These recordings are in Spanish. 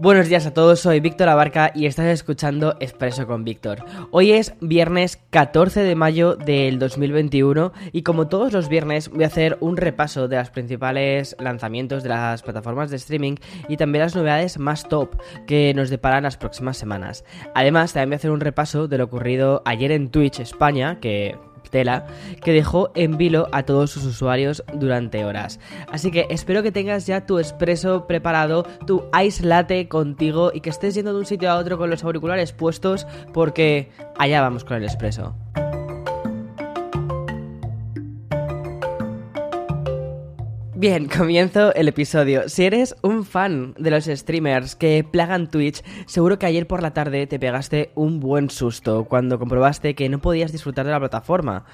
Buenos días a todos, soy Víctor Abarca y estás escuchando Expreso con Víctor. Hoy es viernes 14 de mayo del 2021 y como todos los viernes voy a hacer un repaso de los principales lanzamientos de las plataformas de streaming y también las novedades más top que nos deparan las próximas semanas. Además, también voy a hacer un repaso de lo ocurrido ayer en Twitch España, que tela que dejó en vilo a todos sus usuarios durante horas. Así que espero que tengas ya tu expreso preparado, tu ice latte contigo y que estés yendo de un sitio a otro con los auriculares puestos porque allá vamos con el expreso. Bien, comienzo el episodio. Si eres un fan de los streamers que plagan Twitch, seguro que ayer por la tarde te pegaste un buen susto cuando comprobaste que no podías disfrutar de la plataforma.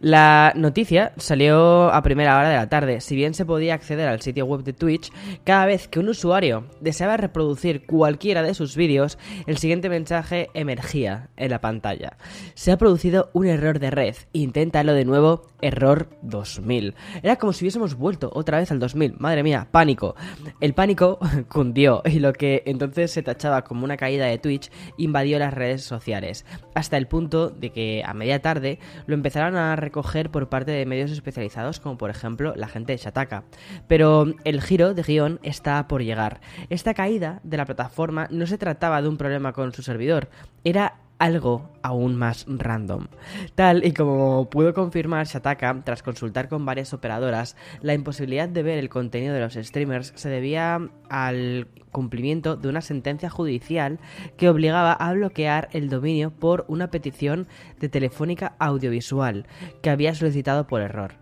La noticia salió a primera hora de la tarde. Si bien se podía acceder al sitio web de Twitch, cada vez que un usuario deseaba reproducir cualquiera de sus vídeos, el siguiente mensaje emergía en la pantalla. Se ha producido un error de red. Inténtalo de nuevo. Error 2000. Era como si hubiésemos vuelto otra al 2000. Madre mía, pánico. El pánico cundió y lo que entonces se tachaba como una caída de Twitch invadió las redes sociales, hasta el punto de que a media tarde lo empezaron a recoger por parte de medios especializados como por ejemplo la gente de Shataka. Pero el giro de guion está por llegar. Esta caída de la plataforma no se trataba de un problema con su servidor, era algo aún más random. Tal y como pudo confirmar Shataka tras consultar con varias operadoras, la imposibilidad de ver el contenido de los streamers se debía al cumplimiento de una sentencia judicial que obligaba a bloquear el dominio por una petición de Telefónica Audiovisual que había solicitado por error.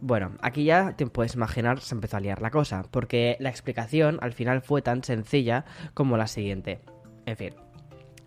Bueno, aquí ya te puedes imaginar se empezó a liar la cosa, porque la explicación al final fue tan sencilla como la siguiente. En fin,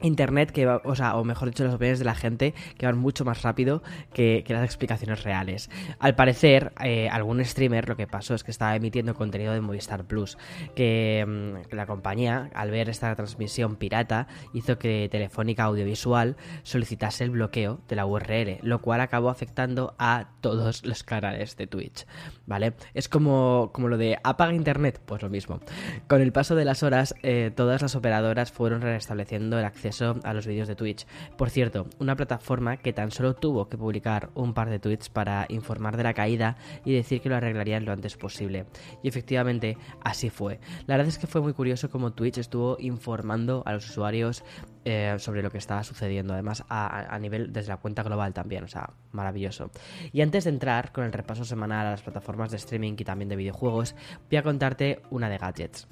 Internet que va, o sea, o mejor dicho, las opiniones de la gente que van mucho más rápido que, las explicaciones reales. Al parecer, eh, algún streamer lo que pasó es que estaba emitiendo contenido de Movistar Plus, que mm, la compañía, al ver esta transmisión pirata, hizo que Telefónica Audiovisual solicitase el bloqueo de la URL, lo cual acabó afectando a todos los canales de Twitch, ¿vale? Es como, como lo de apaga Internet, pues lo mismo. Con el paso de las horas, eh, todas las operadoras fueron restableciendo el acceso a los vídeos de Twitch. Por cierto, una plataforma que tan solo tuvo que publicar un par de tweets para informar de la caída y decir que lo arreglarían lo antes posible. Y efectivamente, así fue. La verdad es que fue muy curioso cómo Twitch estuvo informando a los usuarios eh, sobre lo que estaba sucediendo, además a, a, nivel desde la cuenta global también, o sea, maravilloso. Y antes de entrar con el repaso semanal a las plataformas de streaming y también de videojuegos, voy a contarte una de gadgets.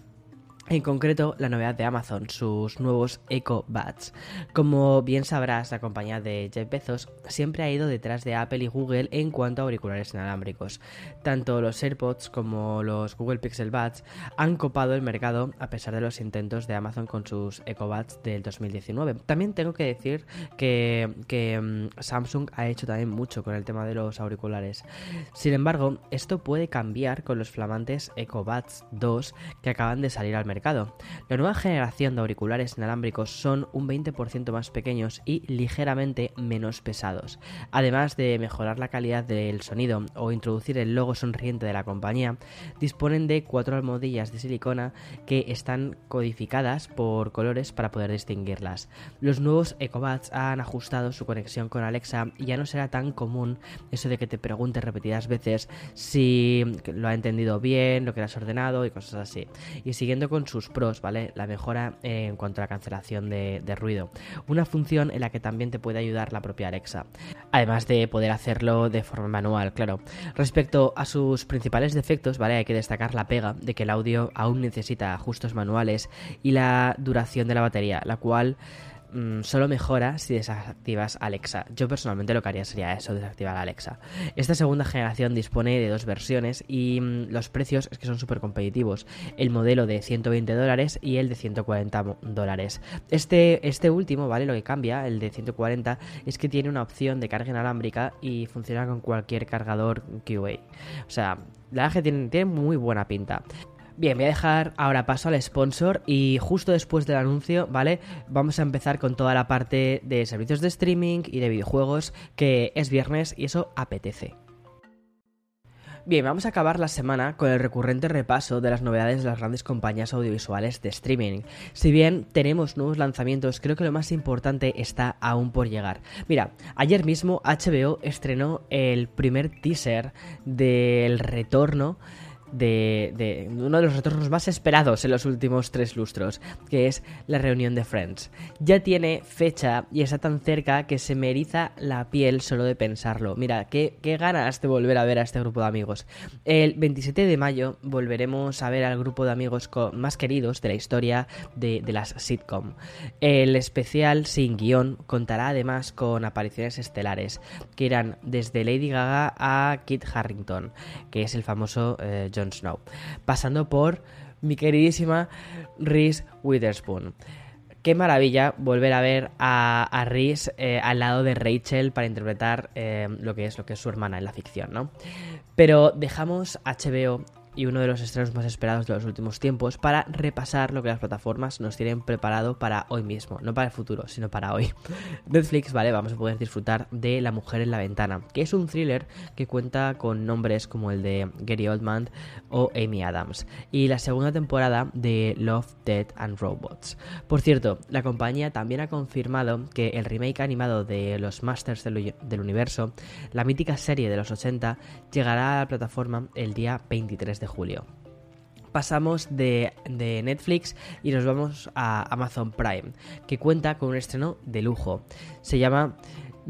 En concreto, la novedad de Amazon, sus nuevos Echo Buds. Como bien sabrás, la compañía de Jeff Bezos siempre ha ido detrás de Apple y Google en cuanto a auriculares inalámbricos. Tanto los AirPods como los Google Pixel Buds han copado el mercado a pesar de los intentos de Amazon con sus Echo Buds del 2019. También tengo que decir que, mm, Samsung ha hecho también mucho con el tema de los auriculares. Sin embargo, esto puede cambiar con los flamantes Echo Buds 2 que acaban de salir al mercado la nueva generación de auriculares inalámbricos son un 20% más pequeños y ligeramente menos pesados. Además de mejorar la calidad del sonido o introducir el logo sonriente de la compañía, disponen de cuatro almohadillas de silicona que están codificadas por colores para poder distinguirlas. Los nuevos EcoBuds han ajustado su conexión con Alexa y ya no será tan común eso de que te preguntes repetidas veces si lo ha entendido bien, lo que le has ordenado y cosas así. Y siguiendo con sus pros, ¿vale? La mejora en cuanto a la cancelación de, ruido. Una función en la que también te puede ayudar la propia Alexa. Además de poder hacerlo de forma manual, claro. Respecto a sus principales defectos, ¿vale? Hay que destacar la pega de que el audio aún necesita ajustes manuales y la duración de la batería, la cual Mm, solo mejora si desactivas Alexa. Yo personalmente lo que haría sería eso, desactivar Alexa. Esta segunda generación dispone de dos versiones y mm, los precios es que son súper competitivos. El modelo de 120 dólares y el de 140 dólares. Este, este último, ¿vale? Lo que cambia, el de 140, es que tiene una opción de carga inalámbrica y funciona con cualquier cargador QA. O sea, la verdad que tiene, tiene muy buena pinta. Bien, voy a dejar ahora paso al sponsor y justo después del anuncio, ¿vale? Vamos a empezar con toda la parte de servicios de streaming y de videojuegos, que es viernes y eso apetece. Bien, vamos a acabar la semana con el recurrente repaso de las novedades de las grandes compañías audiovisuales de streaming. Si bien tenemos nuevos lanzamientos, creo que lo más importante está aún por llegar. Mira, ayer mismo HBO estrenó el primer teaser del retorno de, uno de los retornos más esperados en los últimos tres lustros, que es la reunión de Friends. Ya tiene fecha y está tan cerca que se me eriza la piel solo de pensarlo. Mira, qué, ganas de volver a ver a este grupo de amigos. El 27 de mayo volveremos a ver al grupo de amigos más queridos de la historia de, de las sitcom. El especial sin guion contará además con apariciones estelares, que irán desde Lady Gaga a Kit Harrington, que es el famoso eh, Snow, pasando por mi queridísima Reese Witherspoon. Qué maravilla volver a ver a, a Reese eh, al lado de Rachel para interpretar eh, lo que es lo que es su hermana en la ficción, ¿no? Pero dejamos HBO y uno de los estrenos más esperados de los últimos tiempos para repasar lo que las plataformas nos tienen preparado para hoy mismo, no para el futuro, sino para hoy. Netflix, vale, vamos a poder disfrutar de La mujer en la ventana, que es un thriller que cuenta con nombres como el de Gary Oldman o Amy Adams, y la segunda temporada de Love, Death and Robots. Por cierto, la compañía también ha confirmado que el remake animado de los Masters del, del Universo, la mítica serie de los 80, llegará a la plataforma el día 23 de julio. Pasamos de, Netflix y nos vamos a Amazon Prime, que cuenta con un estreno de lujo. Se llama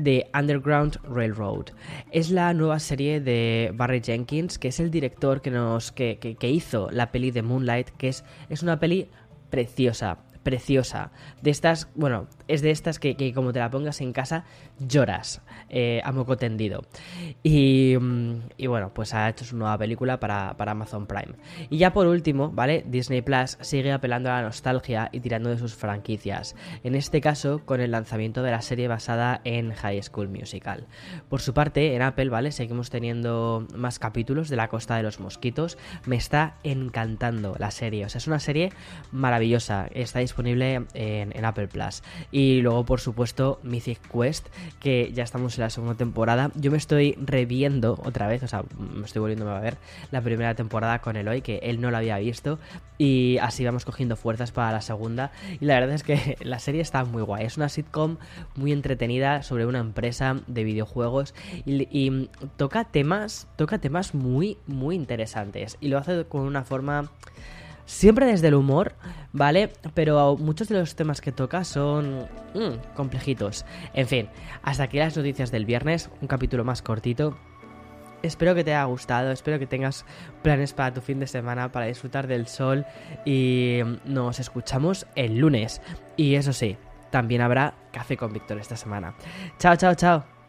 The Underground Railroad. Es la nueva serie de Barry Jenkins, que es el director que, nos, que, hizo la peli de Moonlight, que es, es una peli preciosa, preciosa. De estas, bueno, es de estas que, como te la pongas en casa, lloras eh, a moco tendido. Y, mm, y, bueno, pues ha hecho su nueva película para, para, Amazon Prime. Y ya por último, ¿vale? Disney Plus sigue apelando a la nostalgia y tirando de sus franquicias. En este caso, con el lanzamiento de la serie basada en High School Musical. Por su parte, en Apple, ¿vale? Seguimos teniendo más capítulos de La Costa de los Mosquitos. Me está encantando la serie. O sea, es una serie maravillosa. Está disponible en, en Apple Plus. Y luego, por supuesto, Mythic Quest, que ya estamos en la segunda temporada. Yo me estoy reviendo otra vez, o sea, me estoy volviendo a ver la primera temporada con Eloy, que él no lo había visto. Y así vamos cogiendo fuerzas para la segunda. Y la verdad es que la serie está muy guay. Es una sitcom muy entretenida sobre una empresa de videojuegos. Y, y toca temas. Toca temas muy, muy interesantes. Y lo hace con una forma Siempre desde el humor, ¿vale? Pero muchos de los temas que toca son mm, complejitos. En fin, hasta aquí las noticias del viernes, un capítulo más cortito. Espero que te haya gustado, espero que tengas planes para tu fin de semana, para disfrutar del sol y nos escuchamos el lunes. Y eso sí, también habrá café con Víctor esta semana. Chao, chao, chao.